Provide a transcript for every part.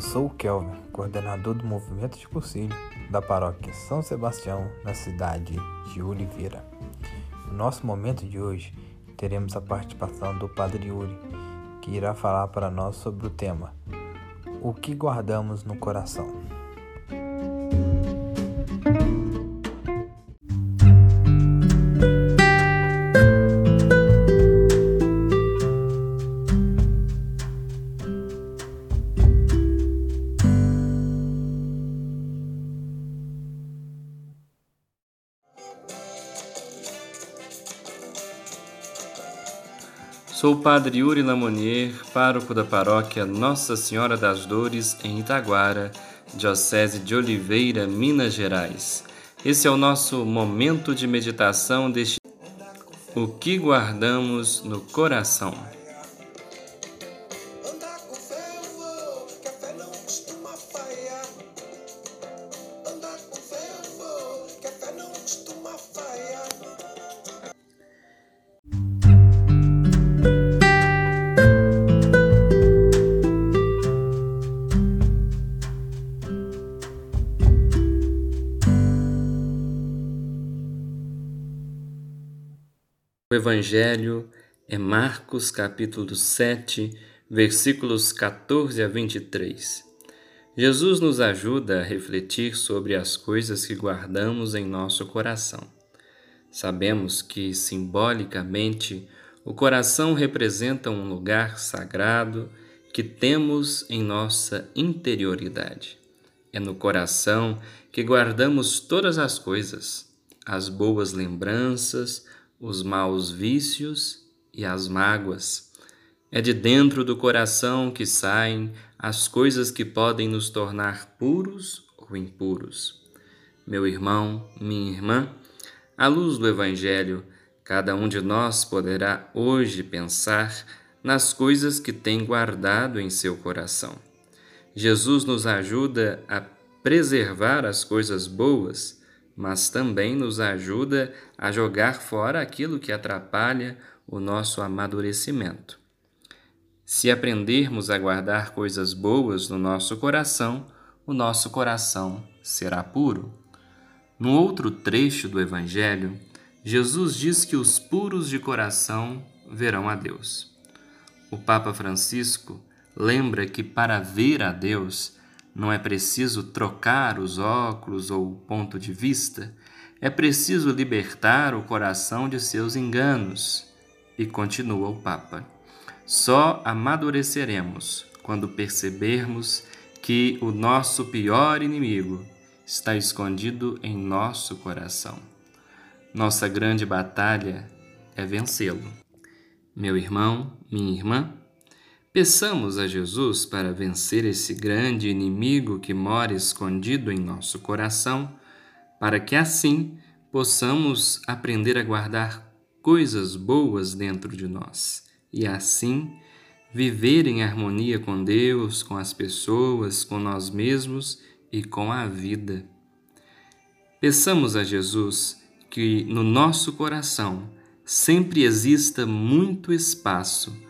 Eu sou o Kelvin, coordenador do movimento de cursilho da paróquia São Sebastião, na cidade de Oliveira. No nosso momento de hoje, teremos a participação do Padre Yuri, que irá falar para nós sobre o tema O que guardamos no coração. Sou o Padre Yuri Lamonier, pároco da paróquia Nossa Senhora das Dores, em Itaguara, Diocese de Oliveira, Minas Gerais. Esse é o nosso momento de meditação deste O que guardamos no coração. O Evangelho é Marcos capítulo 7, versículos 14 a 23. Jesus nos ajuda a refletir sobre as coisas que guardamos em nosso coração. Sabemos que, simbolicamente, o coração representa um lugar sagrado que temos em nossa interioridade. É no coração que guardamos todas as coisas, as boas lembranças, os maus vícios e as mágoas. É de dentro do coração que saem as coisas que podem nos tornar puros ou impuros. Meu irmão, minha irmã, à luz do Evangelho, cada um de nós poderá hoje pensar nas coisas que tem guardado em seu coração. Jesus nos ajuda a preservar as coisas boas mas também nos ajuda a jogar fora aquilo que atrapalha o nosso amadurecimento. Se aprendermos a guardar coisas boas no nosso coração, o nosso coração será puro. No outro trecho do Evangelho, Jesus diz que os puros de coração verão a Deus. O Papa Francisco lembra que para ver a Deus não é preciso trocar os óculos ou o ponto de vista, é preciso libertar o coração de seus enganos. E continua o Papa. Só amadureceremos quando percebermos que o nosso pior inimigo está escondido em nosso coração. Nossa grande batalha é vencê-lo. Meu irmão, minha irmã, Peçamos a Jesus para vencer esse grande inimigo que mora escondido em nosso coração, para que assim possamos aprender a guardar coisas boas dentro de nós e assim viver em harmonia com Deus, com as pessoas, com nós mesmos e com a vida. Peçamos a Jesus que no nosso coração sempre exista muito espaço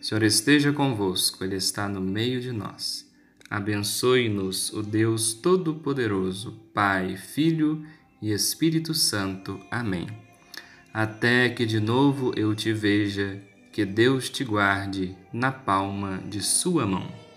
Senhor esteja convosco, Ele está no meio de nós. Abençoe-nos o Deus Todo-Poderoso, Pai, Filho e Espírito Santo. Amém. Até que de novo eu te veja, que Deus te guarde na palma de Sua mão.